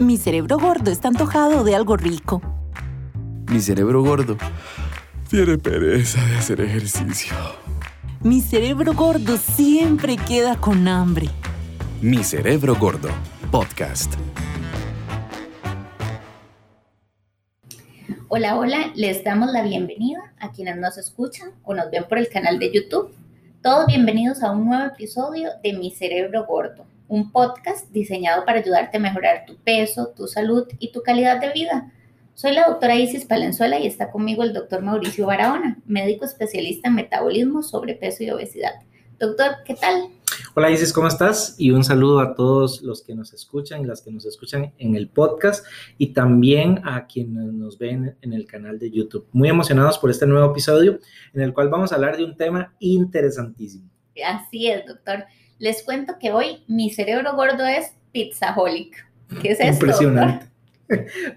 Mi cerebro gordo está antojado de algo rico. Mi cerebro gordo tiene pereza de hacer ejercicio. Mi cerebro gordo siempre queda con hambre. Mi cerebro gordo, podcast. Hola, hola, les damos la bienvenida a quienes nos escuchan o nos ven por el canal de YouTube. Todos bienvenidos a un nuevo episodio de Mi Cerebro Gordo, un podcast diseñado para ayudarte a mejorar tu peso, tu salud y tu calidad de vida. Soy la doctora Isis Palenzuela y está conmigo el doctor Mauricio Barahona, médico especialista en metabolismo, sobrepeso y obesidad. Doctor, ¿qué tal? Hola Isis, ¿cómo estás? Y un saludo a todos los que nos escuchan y las que nos escuchan en el podcast y también a quienes nos ven en el canal de YouTube. Muy emocionados por este nuevo episodio en el cual vamos a hablar de un tema interesantísimo. Así es, doctor. Les cuento que hoy mi cerebro gordo es pizzaholic. ¿Qué es esto? Impresionante.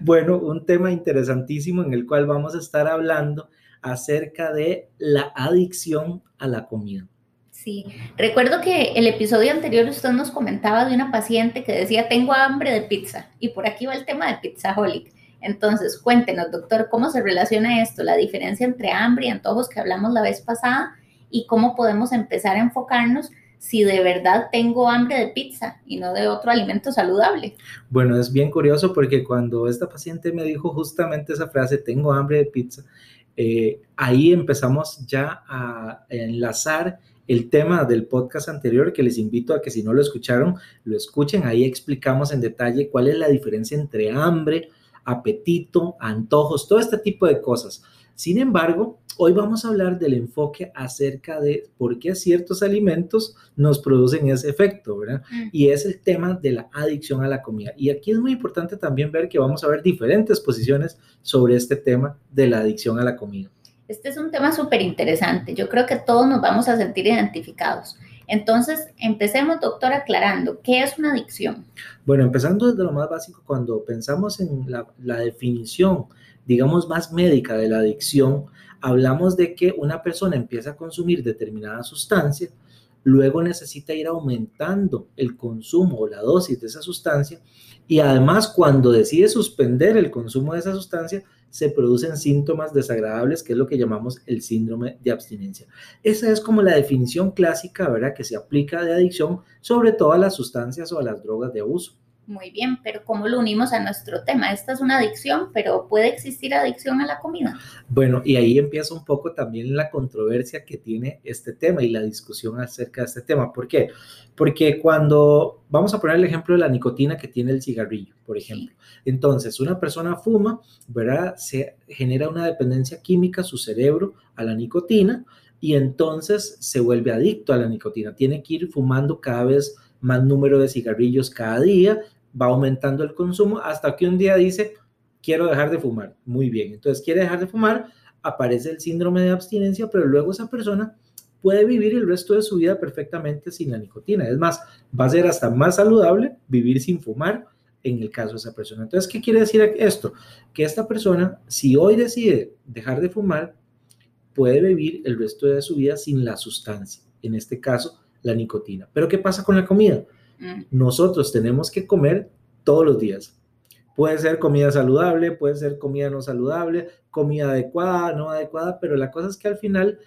Bueno, un tema interesantísimo en el cual vamos a estar hablando acerca de la adicción a la comida. Sí, recuerdo que el episodio anterior usted nos comentaba de una paciente que decía, tengo hambre de pizza, y por aquí va el tema de pizzaholic. Entonces, cuéntenos, doctor, ¿cómo se relaciona esto, la diferencia entre hambre y antojos que hablamos la vez pasada, y cómo podemos empezar a enfocarnos si de verdad tengo hambre de pizza y no de otro alimento saludable. Bueno, es bien curioso porque cuando esta paciente me dijo justamente esa frase, tengo hambre de pizza, eh, ahí empezamos ya a enlazar el tema del podcast anterior que les invito a que si no lo escucharon, lo escuchen. Ahí explicamos en detalle cuál es la diferencia entre hambre, apetito, antojos, todo este tipo de cosas. Sin embargo, hoy vamos a hablar del enfoque acerca de por qué ciertos alimentos nos producen ese efecto, ¿verdad? Mm. Y es el tema de la adicción a la comida. Y aquí es muy importante también ver que vamos a ver diferentes posiciones sobre este tema de la adicción a la comida. Este es un tema súper interesante. Yo creo que todos nos vamos a sentir identificados. Entonces, empecemos, doctor, aclarando, ¿qué es una adicción? Bueno, empezando desde lo más básico, cuando pensamos en la, la definición digamos, más médica de la adicción, hablamos de que una persona empieza a consumir determinada sustancia, luego necesita ir aumentando el consumo o la dosis de esa sustancia y además cuando decide suspender el consumo de esa sustancia, se producen síntomas desagradables, que es lo que llamamos el síndrome de abstinencia. Esa es como la definición clásica, ¿verdad?, que se aplica de adicción sobre todo a las sustancias o a las drogas de abuso. Muy bien, pero ¿cómo lo unimos a nuestro tema? Esta es una adicción, pero ¿puede existir adicción a la comida? Bueno, y ahí empieza un poco también la controversia que tiene este tema y la discusión acerca de este tema. ¿Por qué? Porque cuando vamos a poner el ejemplo de la nicotina que tiene el cigarrillo, por ejemplo. Entonces, una persona fuma, ¿verdad? Se genera una dependencia química, su cerebro, a la nicotina y entonces se vuelve adicto a la nicotina. Tiene que ir fumando cada vez más número de cigarrillos cada día va aumentando el consumo hasta que un día dice, quiero dejar de fumar. Muy bien, entonces quiere dejar de fumar, aparece el síndrome de abstinencia, pero luego esa persona puede vivir el resto de su vida perfectamente sin la nicotina. Es más, va a ser hasta más saludable vivir sin fumar en el caso de esa persona. Entonces, ¿qué quiere decir esto? Que esta persona, si hoy decide dejar de fumar, puede vivir el resto de su vida sin la sustancia, en este caso, la nicotina. Pero ¿qué pasa con la comida? Mm. Nosotros tenemos que comer todos los días. Puede ser comida saludable, puede ser comida no saludable, comida adecuada, no adecuada, pero la cosa es que al final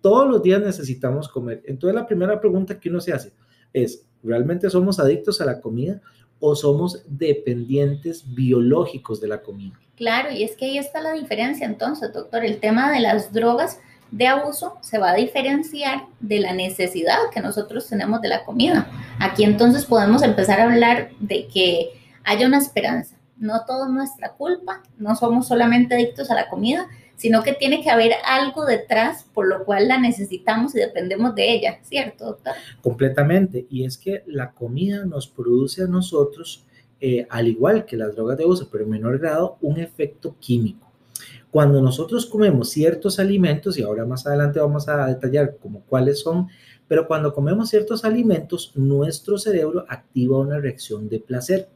todos los días necesitamos comer. Entonces la primera pregunta que uno se hace es, ¿realmente somos adictos a la comida o somos dependientes biológicos de la comida? Claro, y es que ahí está la diferencia entonces, doctor. El tema de las drogas de abuso se va a diferenciar de la necesidad que nosotros tenemos de la comida. Aquí entonces podemos empezar a hablar de que haya una esperanza. No todo es nuestra culpa, no somos solamente adictos a la comida, sino que tiene que haber algo detrás por lo cual la necesitamos y dependemos de ella, ¿cierto, doctor? Completamente. Y es que la comida nos produce a nosotros, eh, al igual que las drogas de abuso, pero en menor grado, un efecto químico. Cuando nosotros comemos ciertos alimentos, y ahora más adelante vamos a detallar como cuáles son, pero cuando comemos ciertos alimentos, nuestro cerebro activa una reacción de placer.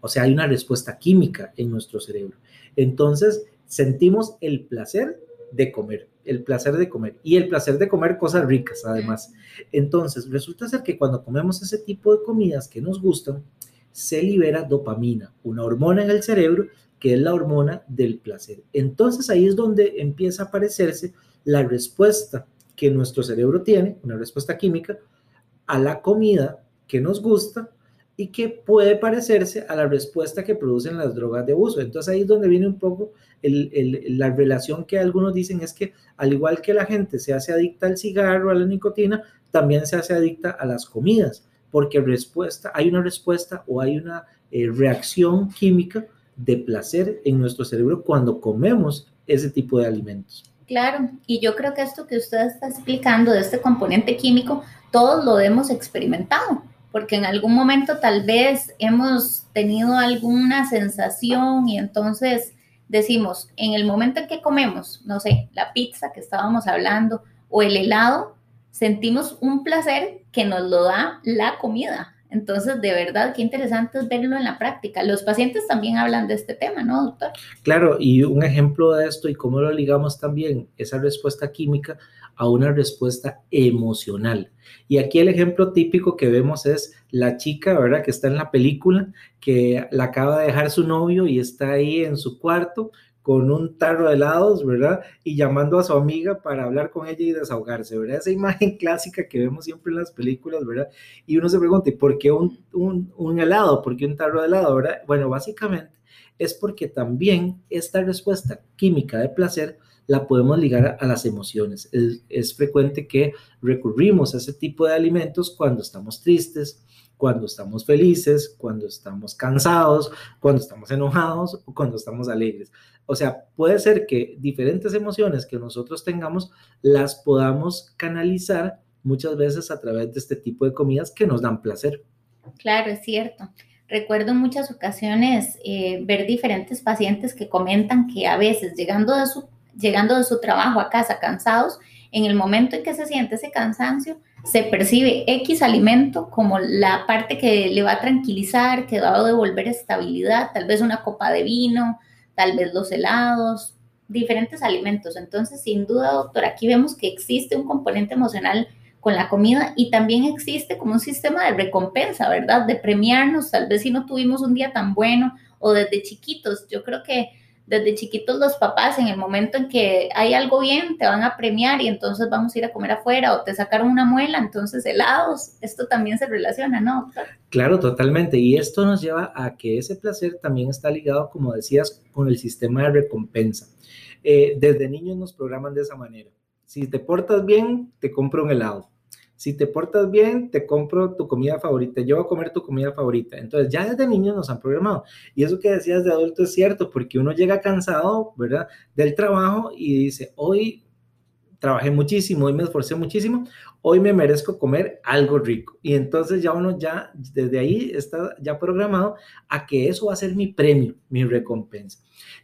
O sea, hay una respuesta química en nuestro cerebro. Entonces, sentimos el placer de comer, el placer de comer y el placer de comer cosas ricas además. Entonces, resulta ser que cuando comemos ese tipo de comidas que nos gustan, se libera dopamina, una hormona en el cerebro que es la hormona del placer. Entonces ahí es donde empieza a aparecerse la respuesta que nuestro cerebro tiene, una respuesta química, a la comida que nos gusta y que puede parecerse a la respuesta que producen las drogas de uso. Entonces ahí es donde viene un poco la relación que algunos dicen es que al igual que la gente se hace adicta al cigarro, a la nicotina, también se hace adicta a las comidas, porque respuesta, hay una respuesta o hay una eh, reacción química de placer en nuestro cerebro cuando comemos ese tipo de alimentos. Claro, y yo creo que esto que usted está explicando de este componente químico, todos lo hemos experimentado porque en algún momento tal vez hemos tenido alguna sensación y entonces decimos, en el momento en que comemos, no sé, la pizza que estábamos hablando o el helado, sentimos un placer que nos lo da la comida. Entonces, de verdad, qué interesante es verlo en la práctica. Los pacientes también hablan de este tema, ¿no, doctor? Claro, y un ejemplo de esto y cómo lo ligamos también, esa respuesta química a una respuesta emocional. Y aquí el ejemplo típico que vemos es la chica, ¿verdad? Que está en la película, que la acaba de dejar su novio y está ahí en su cuarto con un tarro de helados, ¿verdad? Y llamando a su amiga para hablar con ella y desahogarse, ¿verdad? Esa imagen clásica que vemos siempre en las películas, ¿verdad? Y uno se pregunta, ¿por qué un, un, un helado? ¿Por qué un tarro de helado, ¿verdad? Bueno, básicamente es porque también esta respuesta química de placer la podemos ligar a, las emociones. Es, frecuente que recurrimos a ese tipo de alimentos cuando estamos tristes, cuando estamos felices, cuando estamos cansados, cuando estamos enojados o cuando estamos alegres. O sea, puede ser que diferentes emociones que nosotros tengamos las podamos canalizar muchas veces a través de este tipo de comidas que nos dan placer. Claro, es cierto. Recuerdo en muchas ocasiones eh, ver diferentes pacientes que comentan que a veces llegando de su llegando de su trabajo a casa cansados, en el momento en que se siente ese cansancio, se percibe X alimento como la parte que le va a tranquilizar, que va a devolver estabilidad, tal vez una copa de vino, tal vez los helados, diferentes alimentos. Entonces, sin duda, doctor, aquí vemos que existe un componente emocional con la comida y también existe como un sistema de recompensa, ¿verdad? De premiarnos, tal vez si no tuvimos un día tan bueno o desde chiquitos. Yo creo que desde chiquitos los papás, en el momento en que hay algo bien, te van a premiar y entonces vamos a ir a comer afuera o te sacaron una muela, entonces helados. Esto también se relaciona, ¿no? Claro, totalmente. Y esto nos lleva a que ese placer también está ligado, como decías, con el sistema de recompensa. Eh, desde niños nos programan de esa manera. Si te portas bien, te compro un helado si te portas bien, te compro tu comida favorita, yo voy a comer tu comida favorita. Entonces, ya desde niños nos han programado. Y eso que decías de adulto es cierto, porque uno llega cansado, ¿verdad? Del trabajo y dice, hoy trabajé muchísimo, hoy me esforcé muchísimo, hoy me merezco comer algo rico. Y entonces ya uno ya, desde ahí está ya programado a que eso va a ser mi premio, mi recompensa.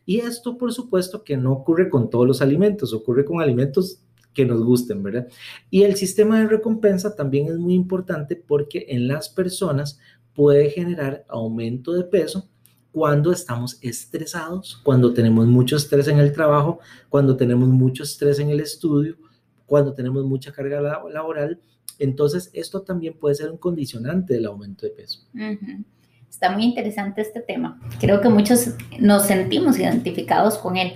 Y esto, por supuesto, que no ocurre con todos los alimentos, ocurre con alimentos que nos gusten, ¿verdad? Y el sistema de recompensa también es muy importante porque en las personas puede generar aumento de peso cuando estamos estresados, cuando tenemos mucho estrés en el trabajo, cuando tenemos mucho estrés en el estudio, cuando tenemos mucha carga laboral. Entonces, esto también puede ser un condicionante del aumento de peso. Está muy interesante este tema. Creo que muchos nos sentimos identificados con él.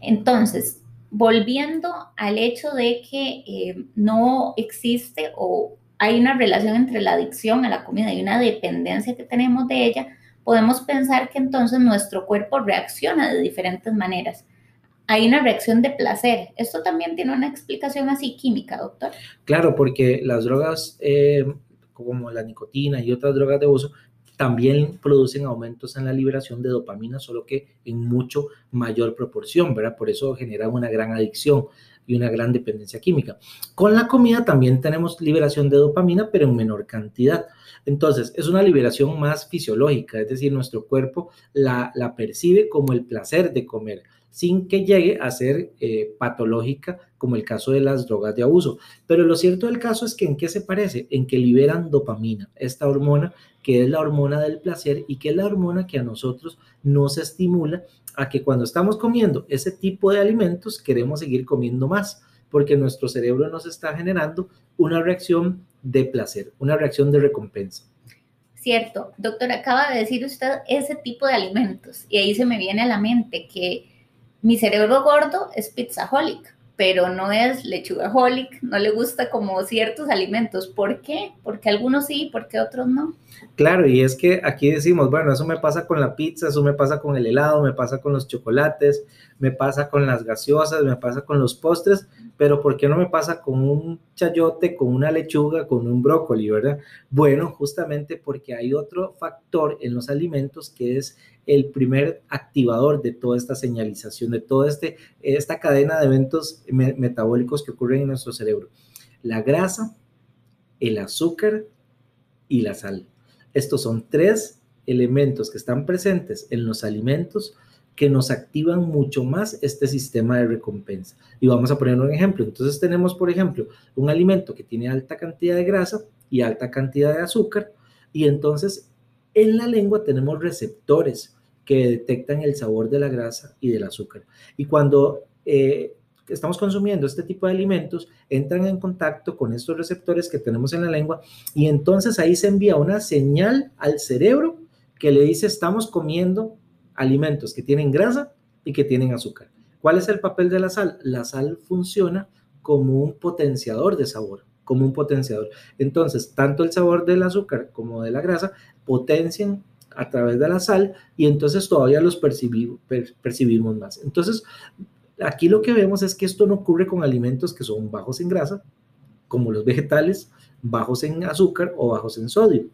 Entonces, volviendo al hecho de que eh, no existe o hay una relación entre la adicción a la comida y una dependencia que tenemos de ella, podemos pensar que entonces nuestro cuerpo reacciona de diferentes maneras. Hay una reacción de placer. ¿Esto también tiene una explicación así química, doctor? Claro, porque las drogas eh, como la nicotina y otras drogas de uso también producen aumentos en la liberación de dopamina, solo que en mucho mayor proporción, ¿verdad? Por eso generan una gran adicción y una gran dependencia química. Con la comida también tenemos liberación de dopamina, pero en menor cantidad. Entonces, es una liberación más fisiológica, es decir, nuestro cuerpo la, la percibe como el placer de comer sin que llegue a ser eh, patológica como el caso de las drogas de abuso. Pero lo cierto del caso es que en qué se parece, en que liberan dopamina, esta hormona que es la hormona del placer y que es la hormona que a nosotros nos estimula a que cuando estamos comiendo ese tipo de alimentos queremos seguir comiendo más, porque nuestro cerebro nos está generando una reacción de placer, una reacción de recompensa. Cierto, doctor, acaba de decir usted ese tipo de alimentos y ahí se me viene a la mente que mi cerebro gordo es pizzaholic pero no es lechugaholic, no le gusta como ciertos alimentos. ¿Por qué? Porque algunos sí, porque otros no. Claro, y es que aquí decimos, bueno, eso me pasa con la pizza, eso me pasa con el helado, me pasa con los chocolates, me pasa con las gaseosas, me pasa con los postres, pero ¿por qué no me pasa con un chayote, con una lechuga, con un brócoli, verdad? Bueno, justamente porque hay otro factor en los alimentos que es el primer activador de toda esta señalización, de toda este, esta cadena de eventos metabólicos que ocurren en nuestro cerebro. La grasa, el azúcar y la sal. Estos son tres elementos que están presentes en los alimentos que nos activan mucho más este sistema de recompensa. Y vamos a poner un ejemplo. Entonces tenemos, por ejemplo, un alimento que tiene alta cantidad de grasa y alta cantidad de azúcar, y entonces en la lengua tenemos receptores que detectan el sabor de la grasa y del azúcar. Y cuando eh, estamos consumiendo este tipo de alimentos, entran en contacto con estos receptores que tenemos en la lengua y entonces ahí se envía una señal al cerebro que le dice estamos comiendo alimentos que tienen grasa y que tienen azúcar. ¿Cuál es el papel de la sal? La sal funciona como un potenciador de sabor, como un potenciador. Entonces, tanto el sabor del azúcar como de la grasa potencian a través de la sal y entonces todavía los percibimos, percibimos más. Entonces, aquí lo que vemos es que esto no ocurre con alimentos que son bajos en grasa, como los vegetales, bajos en azúcar o bajos en sodio.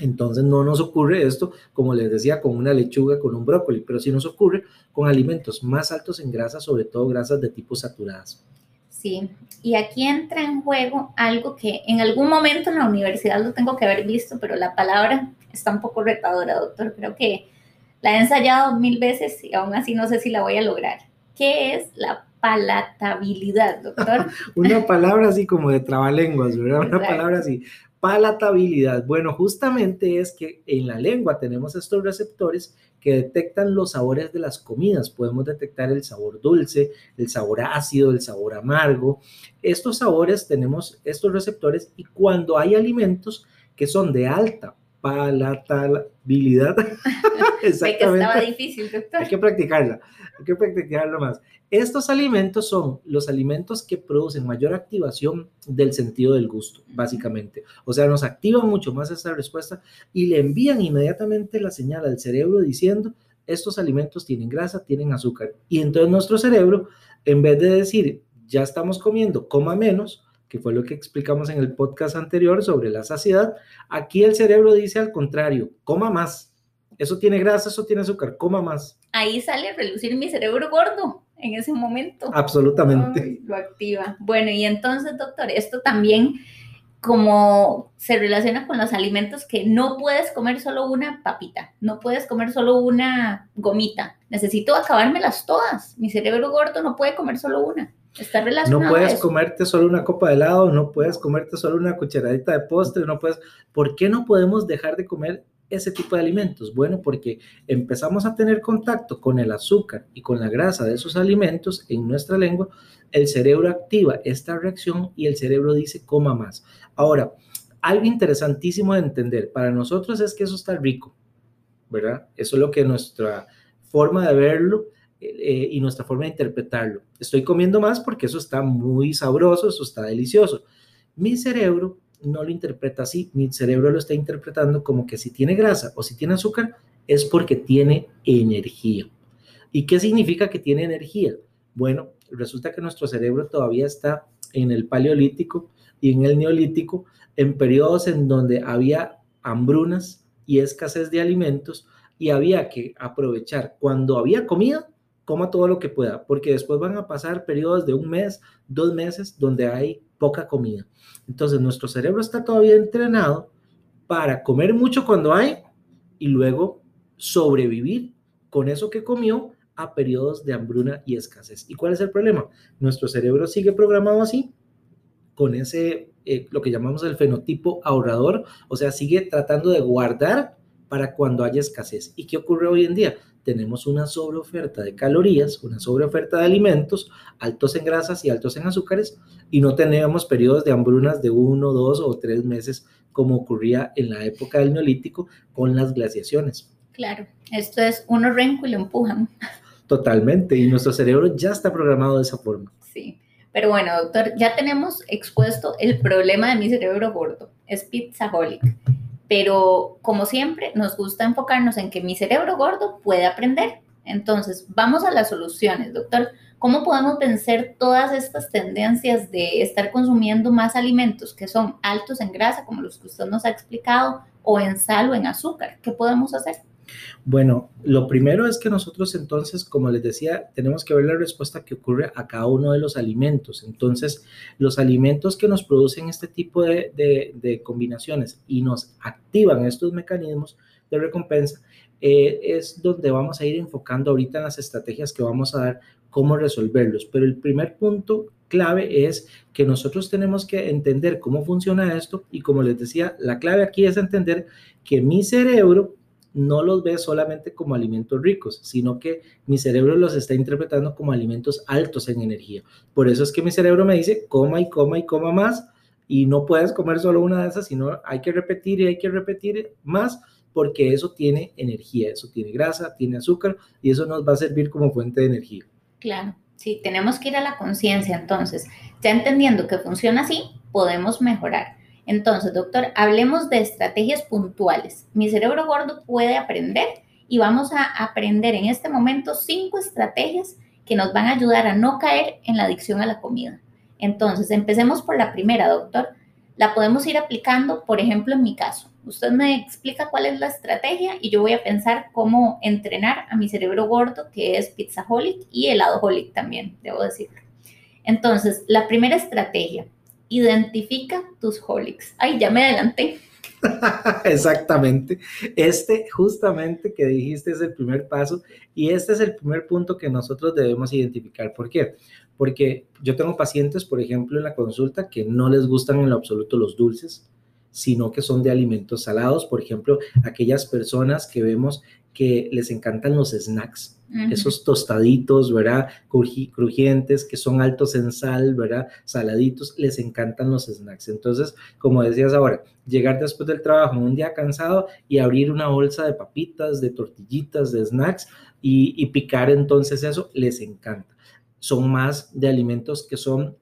Entonces no nos ocurre esto, como les decía, con una lechuga, con un brócoli, pero sí nos ocurre con alimentos más altos en grasa, sobre todo grasas de tipo saturadas. Sí, y aquí entra en juego algo que en algún momento en la universidad lo tengo que haber visto, pero la palabra está un poco retadora, doctor. Creo que la he ensayado mil veces y aún así no sé si la voy a lograr. ¿Qué es la palatabilidad, doctor? Una palabra así como de trabalenguas, ¿verdad? Una palabra así palatabilidad. Bueno, justamente es que en la lengua tenemos estos receptores que detectan los sabores de las comidas. Podemos detectar el sabor dulce, el sabor ácido, el sabor amargo. Estos sabores tenemos estos receptores y cuando hay alimentos que son de alta palatabilidad. Exactamente. estaba difícil, doctor. Hay que practicarla, hay que practicarlo más. Estos alimentos son los alimentos que producen mayor activación del sentido del gusto, básicamente. O sea, nos activan mucho más esta respuesta y le envían inmediatamente la señal al cerebro diciendo, estos alimentos tienen grasa, tienen azúcar. Y entonces nuestro cerebro, en vez de decir, ya estamos comiendo, coma menos, que fue lo que explicamos en el podcast anterior sobre la saciedad, aquí el cerebro dice al contrario, coma más. Eso tiene grasa, eso tiene azúcar, coma más. Ahí sale a relucir mi cerebro gordo en ese momento. Absolutamente. lo activa. Bueno, y entonces, doctor, esto también como se relaciona con los alimentos que no puedes comer solo una papita, no puedes comer solo una gomita, necesito acabármelas todas. Mi cerebro gordo no puede comer solo una. Está relacionado. No puedes comerte solo una copa de helado, no puedes comerte solo una cucharadita de postre, no puedes. ¿Por qué no podemos dejar de comer ese tipo de alimentos? Bueno, porque empezamos a tener contacto con el azúcar y con la grasa de esos alimentos en nuestra lengua, el cerebro activa esta reacción y el cerebro dice coma más. Ahora, algo interesantísimo de entender para nosotros es que eso está rico, ¿verdad? Eso es lo que nuestra forma de verlo eh, y nuestra forma de interpretarlo. Estoy comiendo más porque eso está muy sabroso, eso está delicioso. Mi cerebro no lo interpreta así, mi cerebro lo está interpretando como que si tiene grasa o si tiene azúcar es porque tiene energía. ¿Y qué significa que tiene energía? Bueno, resulta que nuestro cerebro todavía está en el paleolítico y en el neolítico, en periodos en donde había hambrunas y escasez de alimentos y había que aprovechar cuando había comida coma todo lo que pueda, porque después van a pasar periodos de un mes, dos meses, donde hay poca comida. Entonces, nuestro cerebro está todavía entrenado para comer mucho cuando hay y luego sobrevivir con eso que comió a periodos de hambruna y escasez. ¿Y cuál es el problema? Nuestro cerebro sigue programado así, con ese, eh, lo que llamamos el fenotipo ahorrador, o sea, sigue tratando de guardar para cuando haya escasez. ¿Y qué ocurre hoy en día? Tenemos una sobreoferta de calorías, una sobreoferta de alimentos altos en grasas y altos en azúcares y no tenemos periodos de hambrunas de uno, dos o tres meses como ocurría en la época del neolítico con las glaciaciones. Claro, esto es uno renco y lo empujan. Totalmente, y nuestro cerebro ya está programado de esa forma. Sí, pero bueno, doctor, ya tenemos expuesto el problema de mi cerebro gordo, es pizzaholic. Pero como siempre, nos gusta enfocarnos en que mi cerebro gordo puede aprender. Entonces, vamos a las soluciones, doctor. ¿Cómo podemos vencer todas estas tendencias de estar consumiendo más alimentos que son altos en grasa, como los que usted nos ha explicado, o en sal o en azúcar? ¿Qué podemos hacer? Bueno, lo primero es que nosotros entonces, como les decía, tenemos que ver la respuesta que ocurre a cada uno de los alimentos. Entonces, los alimentos que nos producen este tipo de, combinaciones y nos activan estos mecanismos de recompensa, eh, es donde vamos a ir enfocando ahorita las estrategias que vamos a dar cómo resolverlos. Pero el primer punto clave es que nosotros tenemos que entender cómo funciona esto y como les decía, la clave aquí es entender que mi cerebro no los ve solamente como alimentos ricos, sino que mi cerebro los está interpretando como alimentos altos en energía. Por eso es que mi cerebro me dice, coma y coma y coma más, y no puedes comer solo una de esas, sino hay que repetir y hay que repetir más, porque eso tiene energía, eso tiene grasa, tiene azúcar, y eso nos va a servir como fuente de energía. Claro, sí, tenemos que ir a la conciencia entonces. Ya entendiendo que funciona así, podemos mejorar. Entonces, doctor, hablemos de estrategias puntuales. Mi cerebro gordo puede aprender y vamos a aprender en este momento cinco estrategias que nos van a ayudar a no caer en la adicción a la comida. Entonces, empecemos por la primera, doctor. La podemos ir aplicando, por ejemplo, en mi caso. Usted me explica cuál es la estrategia y yo voy a pensar cómo entrenar a mi cerebro gordo, que es pizzaholic y heladaholic también, debo decirlo. Entonces, la primera estrategia, identifica tus holics. Ay, ya me adelanté. Exactamente. Este justamente que dijiste es el primer paso y este es el primer punto que nosotros debemos identificar. ¿Por qué? Porque yo tengo pacientes, por ejemplo, en la consulta que no les gustan en lo absoluto los dulces, sino que son de alimentos salados. Por ejemplo, aquellas personas que vemos que les encantan los snacks, esos tostaditos, ¿verdad? Crujientes, que son altos en sal, ¿verdad? Saladitos, les encantan los snacks. Entonces, como decías ahora, llegar después del trabajo un día cansado y abrir una bolsa de papitas, de tortillitas, de snacks y, y picar entonces eso, les encanta. Son más de alimentos que son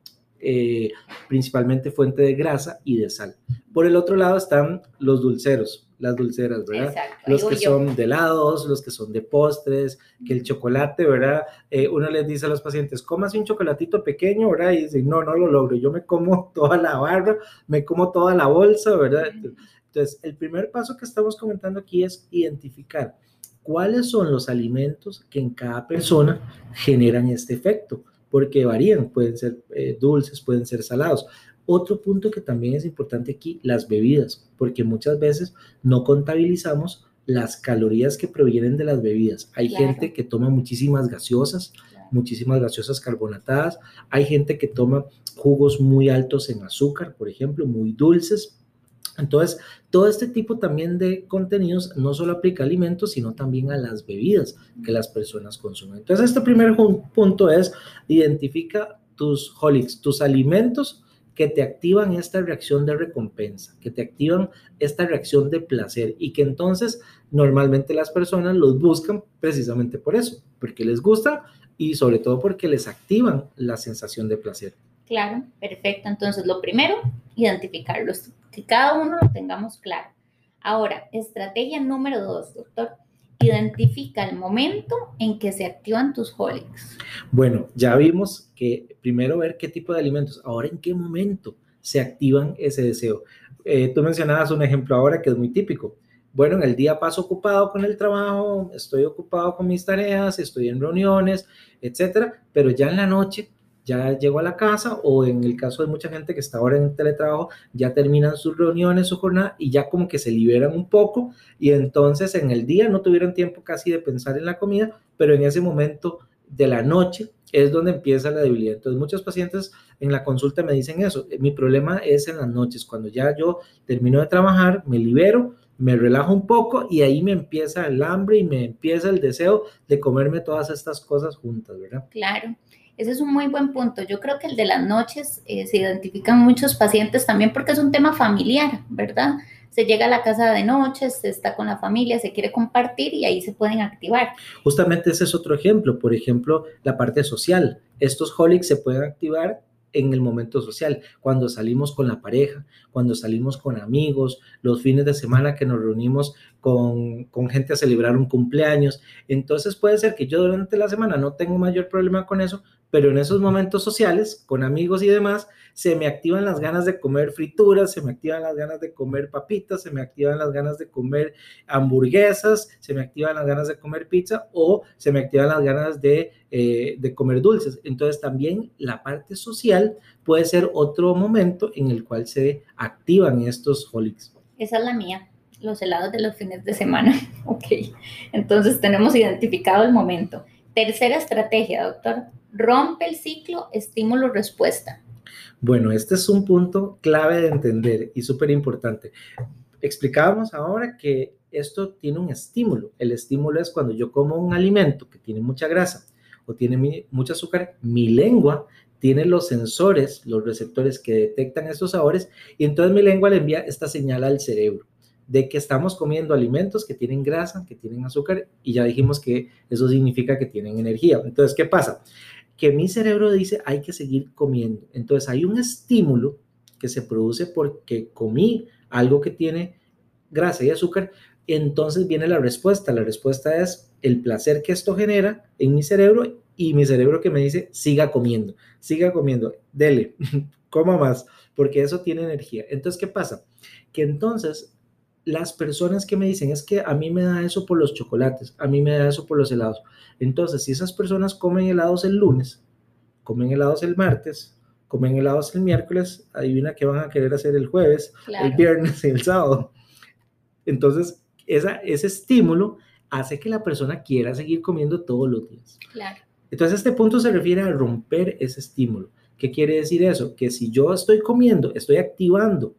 eh, principalmente fuente de grasa y de sal. Por el otro lado están los dulceros, las dulceras, ¿verdad? Los que son de helados, los que son de postres, que el chocolate, ¿verdad? Eh, uno les dice a los pacientes, cómase un chocolatito pequeño, ¿verdad? Y dicen, no, no lo logro, yo me como toda la barra, me como toda la bolsa, ¿verdad? Entonces, el primer paso que estamos comentando aquí es identificar cuáles son los alimentos que en cada persona generan este efecto porque varían, pueden ser eh, dulces, pueden ser salados. Otro punto que también es importante aquí, las bebidas, porque muchas veces no contabilizamos las calorías que provienen de las bebidas. Hay gente que toma muchísimas gaseosas, muchísimas gaseosas carbonatadas, hay gente que toma jugos muy altos en azúcar, por ejemplo, muy dulces, entonces, todo este tipo también de contenidos no solo aplica a alimentos, sino también a las bebidas que las personas consumen. Entonces, este primer punto es identifica tus holics, tus alimentos que te activan esta reacción de recompensa, que te activan esta reacción de placer y que entonces normalmente las personas los buscan precisamente por eso, porque les gustan y sobre todo porque les activan la sensación de placer. Claro, perfecto. Entonces, lo primero, identificarlos, que cada uno lo tengamos claro. Ahora, estrategia número dos, doctor. Identifica el momento en que se activan tus holics. Bueno, ya vimos que primero ver qué tipo de alimentos, ahora en qué momento se activan ese deseo. Eh, tú mencionabas un ejemplo ahora que es muy típico. Bueno, en el día paso ocupado con el trabajo, estoy ocupado con mis tareas, estoy en reuniones, etcétera, pero ya en la noche ya llegó a la casa o en el caso de mucha gente que está ahora en teletrabajo, ya terminan sus reuniones, su jornada y ya como que se liberan un poco y entonces en el día no tuvieron tiempo casi de pensar en la comida, pero en ese momento de la noche es donde empieza la debilidad. Entonces muchos pacientes en la consulta me dicen eso, mi problema es en las noches, cuando ya yo termino de trabajar, me libero, me relajo un poco y ahí me empieza el hambre y me empieza el deseo de comerme todas estas cosas juntas, ¿verdad? Claro. Ese es un muy buen punto. Yo creo que el de las noches eh, se identifican muchos pacientes también porque es un tema familiar, ¿verdad? Se llega a la casa de noche, se está con la familia, se quiere compartir y ahí se pueden activar. Justamente ese es otro ejemplo. Por ejemplo, la parte social. Estos holics se pueden activar en el momento social, cuando salimos con la pareja, cuando salimos con amigos, los fines de semana que nos reunimos con, con, gente a celebrar un cumpleaños. Entonces puede ser que yo durante la semana no tengo mayor problema con eso, pero en esos momentos sociales, con amigos y demás, se me activan las ganas de comer frituras, se me activan las ganas de comer papitas, se me activan las ganas de comer hamburguesas, se me activan las ganas de comer pizza o se me activan las ganas de, eh, de comer dulces. Entonces también la parte social puede ser otro momento en el cual se activan estos holics. Esa es la mía los helados de los fines de semana. ok, entonces tenemos identificado el momento. Tercera estrategia, doctor, rompe el ciclo estímulo-respuesta. Bueno, este es un punto clave de entender y súper importante. Explicábamos ahora que esto tiene un estímulo. El estímulo es cuando yo como un alimento que tiene mucha grasa o tiene mucho azúcar, mi lengua tiene los sensores, los receptores que detectan estos sabores y entonces mi lengua le envía esta señal al cerebro de que estamos comiendo alimentos que tienen grasa, que tienen azúcar, y ya dijimos que eso significa que tienen energía. Entonces, ¿qué pasa? Que mi cerebro dice hay que seguir comiendo. Entonces, hay un estímulo que se produce porque comí algo que tiene grasa y azúcar, entonces viene la respuesta. La respuesta es el placer que esto genera en mi cerebro y mi cerebro que me dice siga comiendo, siga comiendo, dele, coma más, porque eso tiene energía. Entonces, ¿qué pasa? Que entonces las personas que me dicen es que a mí me da eso por los chocolates, a mí me da eso por los helados. Entonces, si esas personas comen helados el lunes, comen helados el martes, comen helados el miércoles, adivina qué van a querer hacer el jueves, el viernes y el sábado. Entonces, esa, ese estímulo hace que la persona quiera seguir comiendo todos los días. Claro. Entonces, este punto se refiere a romper ese estímulo. ¿Qué quiere decir eso? Que si yo estoy comiendo, estoy activando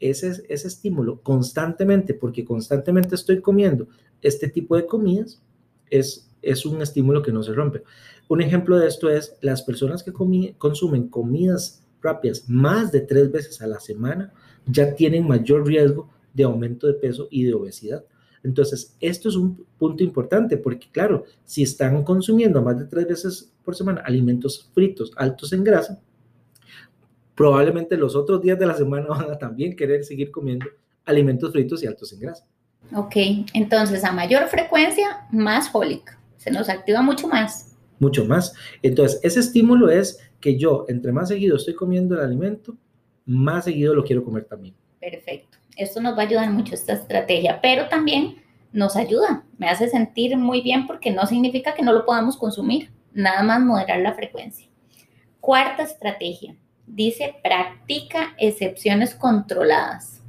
ese, ese estímulo constantemente, porque constantemente estoy comiendo este tipo de comidas, es, es un estímulo que no se rompe. Un ejemplo de esto es las personas que consumen comidas rápidas más de tres veces a la semana ya tienen mayor riesgo de aumento de peso y de obesidad. Entonces, esto es un punto importante porque, claro, si están consumiendo más de tres veces por semana alimentos fritos altos en grasa, probablemente los otros días de la semana van a también querer seguir comiendo alimentos fritos y altos en grasa. Ok, entonces a mayor frecuencia, más holic. Se nos activa mucho más. Mucho más. Entonces, ese estímulo es que yo, entre más seguido estoy comiendo el alimento, más seguido lo quiero comer también. Perfecto. Esto nos va a ayudar mucho esta estrategia, pero también nos ayuda. Me hace sentir muy bien porque no significa que no lo podamos consumir. Nada más moderar la frecuencia. Cuarta estrategia, dice practica excepciones controladas.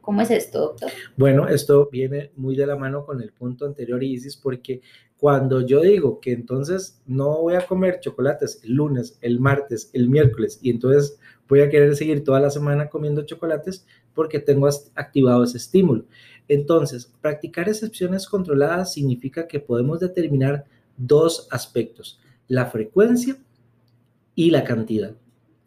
¿Cómo es esto, doctor? Bueno, esto viene muy de la mano con el punto anterior, Isis, porque cuando yo digo que entonces no voy a comer chocolates el lunes, el martes, el miércoles, y entonces voy a querer seguir toda la semana comiendo chocolates porque tengo activado ese estímulo. Entonces, practicar excepciones controladas significa que podemos determinar dos aspectos, la frecuencia y la cantidad.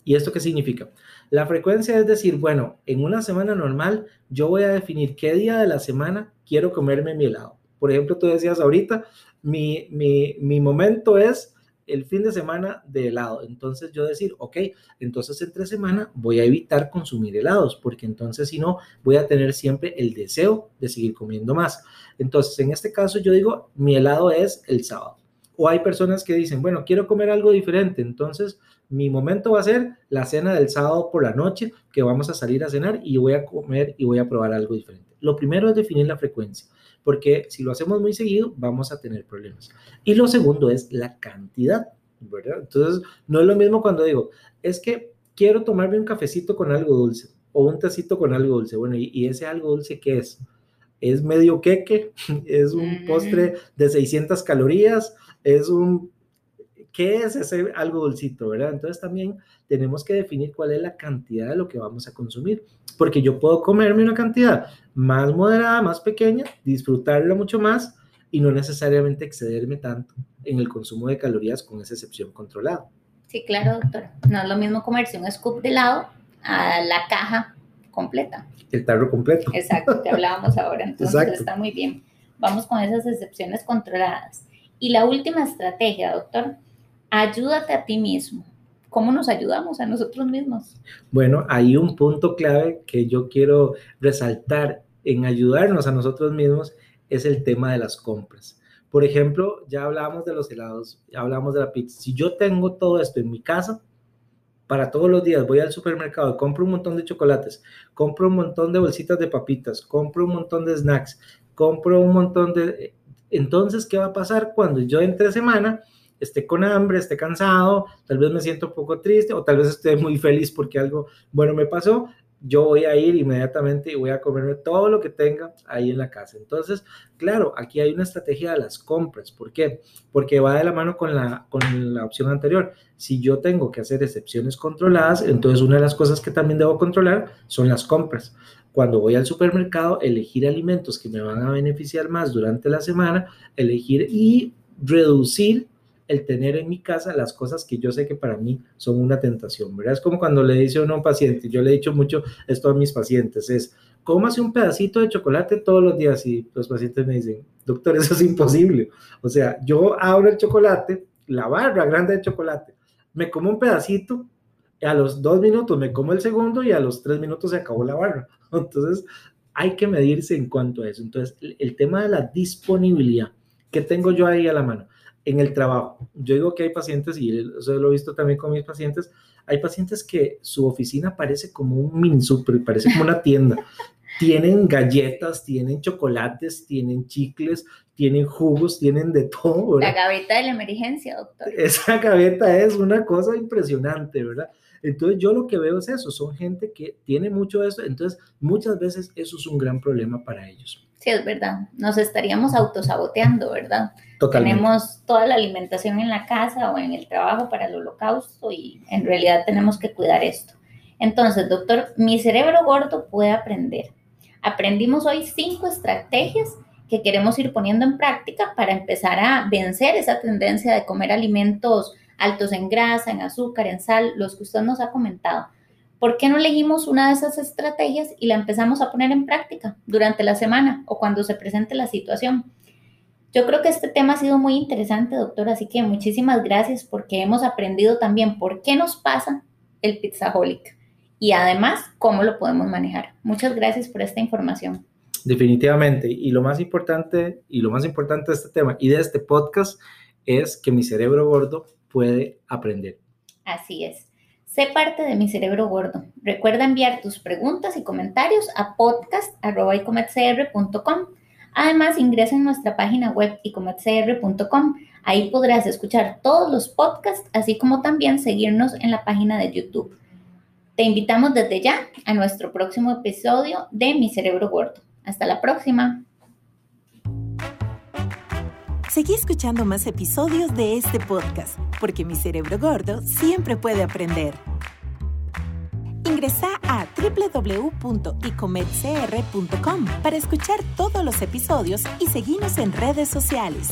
¿Y esto qué significa? La frecuencia es decir, bueno, en una semana normal yo voy a definir qué día de la semana quiero comerme mi helado. Por ejemplo, tú decías ahorita, mi, mi, mi momento es el fin de semana de helado. Entonces yo decir, ok, entonces entre semana voy a evitar consumir helados, porque entonces si no, voy a tener siempre el deseo de seguir comiendo más. Entonces, en este caso yo digo, mi helado es el sábado. O hay personas que dicen, bueno, quiero comer algo diferente, entonces mi momento va a ser la cena del sábado por la noche, que vamos a salir a cenar y voy a comer y voy a probar algo diferente. Lo primero es definir la frecuencia, porque si lo hacemos muy seguido, vamos a tener problemas. Y lo segundo es la cantidad, ¿verdad? Entonces, no es lo mismo cuando digo, es que quiero tomarme un cafecito con algo dulce o un tecito con algo dulce. Bueno, ¿y, ese algo dulce qué es? ¿Es medio queque? ¿Es un postre de 600 calorías? ¿Es un ¿qué es ese algo dulcito, verdad? Entonces también tenemos que definir cuál es la cantidad de lo que vamos a consumir, porque yo puedo comerme una cantidad más moderada, más pequeña, disfrutarla mucho más y no necesariamente excederme tanto en el consumo de calorías con esa excepción controlada. Sí, claro, doctor. No es lo mismo comerse un scoop de helado a la caja completa. El tarro completo. Exacto, que hablábamos ahora. Entonces está muy bien. Vamos con esas excepciones controladas. Y la última estrategia, doctor, ayúdate a ti mismo. ¿Cómo nos ayudamos a nosotros mismos? Bueno, hay un punto clave que yo quiero resaltar en ayudarnos a nosotros mismos es el tema de las compras. Por ejemplo, ya hablamos de los helados, ya hablamos de la pizza. Si yo tengo todo esto en mi casa, para todos los días voy al supermercado, compro un montón de chocolates, compro un montón de bolsitas de papitas, compro un montón de snacks, compro un montón de... Entonces, ¿qué va a pasar cuando yo entre semana esté con hambre, esté cansado, tal vez me siento un poco triste o tal vez esté muy feliz porque algo bueno me pasó? yo voy a ir inmediatamente y voy a comerme todo lo que tenga ahí en la casa. Entonces, claro, aquí hay una estrategia de las compras. ¿Por qué? Porque va de la mano con la, con la opción anterior. Si yo tengo que hacer excepciones controladas, entonces una de las cosas que también debo controlar son las compras. Cuando voy al supermercado, elegir alimentos que me van a beneficiar más durante la semana, elegir y reducir el tener en mi casa las cosas que yo sé que para mí son una tentación, ¿verdad? Es como cuando le dice uno a un paciente, yo le he dicho mucho esto a mis pacientes, es, cómase un pedacito de chocolate todos los días y los pacientes me dicen, doctor, eso es imposible. O sea, yo abro el chocolate, la barra grande de chocolate, me como un pedacito, a los dos minutos me como el segundo y a los tres minutos se acabó la barra. Entonces, hay que medirse en cuanto a eso. Entonces, el tema de la disponibilidad que tengo yo ahí a la mano en el trabajo. Yo digo que hay pacientes, y eso lo he visto también con mis pacientes, hay pacientes que su oficina parece como un mini super, parece como una tienda. tienen galletas, tienen chocolates, tienen chicles, tienen jugos, tienen de todo. La gaveta de la emergencia, doctor. Esa gaveta es una cosa impresionante, ¿verdad? Entonces yo lo que veo es eso, son gente que tiene mucho de eso, entonces muchas veces eso es un gran problema para ellos. Sí, es verdad. Nos estaríamos autosaboteando, ¿verdad? Tenemos toda la alimentación en la casa o en el trabajo para el holocausto y en realidad tenemos que cuidar esto. Entonces, doctor, mi cerebro gordo puede aprender. Aprendimos hoy cinco estrategias que queremos ir poniendo en práctica para empezar a vencer esa tendencia de comer alimentos altos en grasa, en azúcar, en sal, los que usted nos ha comentado. ¿Por qué no elegimos una de esas estrategias y la empezamos a poner en práctica durante la semana o cuando se presente la situación? Yo creo que este tema ha sido muy interesante, doctor, así que muchísimas gracias porque hemos aprendido también por qué nos pasa el pizzaholic y además cómo lo podemos manejar. Muchas gracias por esta información. Definitivamente, y lo más importante y lo más importante de este tema y de este podcast es que mi cerebro gordo puede aprender. Así es. Sé parte de mi cerebro gordo. Recuerda enviar tus preguntas y comentarios a podcast.icometcr.com. Además, ingresa en nuestra página web icometcr.com. Ahí podrás escuchar todos los podcasts, así como también seguirnos en la página de YouTube. Te invitamos desde ya a nuestro próximo episodio de Mi Cerebro Gordo. Hasta la próxima. Seguí escuchando más episodios de este podcast, porque mi cerebro gordo siempre puede aprender. Ingresa a www.icometcr.com para escuchar todos los episodios y seguirnos en redes sociales.